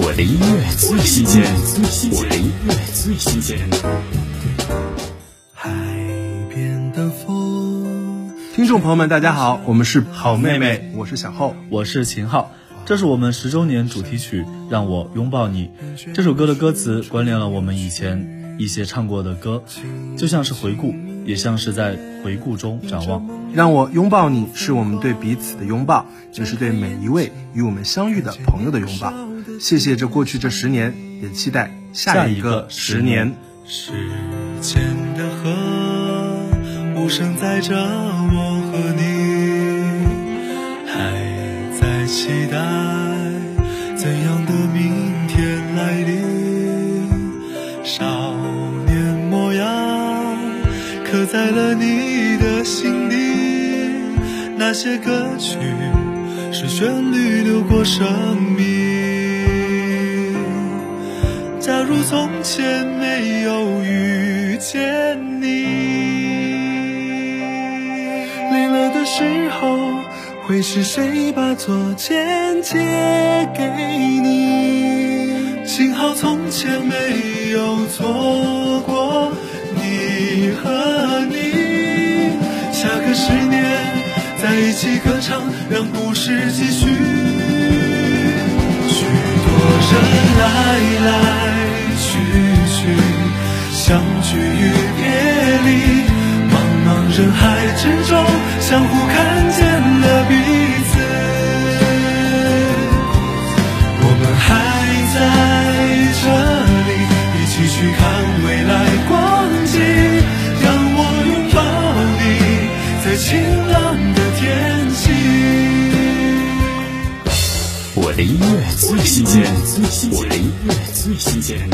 我的音乐最新鲜，我的音乐最新鲜。海边的风，听众朋友们，大家好，我们是好妹妹，我是小厚，我是秦昊。这是我们十周年主题曲《让我拥抱你》。这首歌的歌词关联了我们以前一些唱过的歌，就像是回顾，也像是在回顾中展望。让我拥抱你，是我们对彼此的拥抱，也是对每一位与我们相遇的朋友的拥抱。谢谢这过去这十年，也期待下一个十年。时间的河，无声载着我和你，还在期待刻在了你的心底。那些歌曲是旋律流过生命。假如从前没有遇见你，累了的时候，会是谁把左肩借给你？幸好从前没有错在一起歌唱，让故事继续。许多人来来去去。相聚与别离，茫茫人海之中，相互看见了彼此。我们还在这里，一起去看未来光景。的音乐最新鲜，我的音乐最新鲜。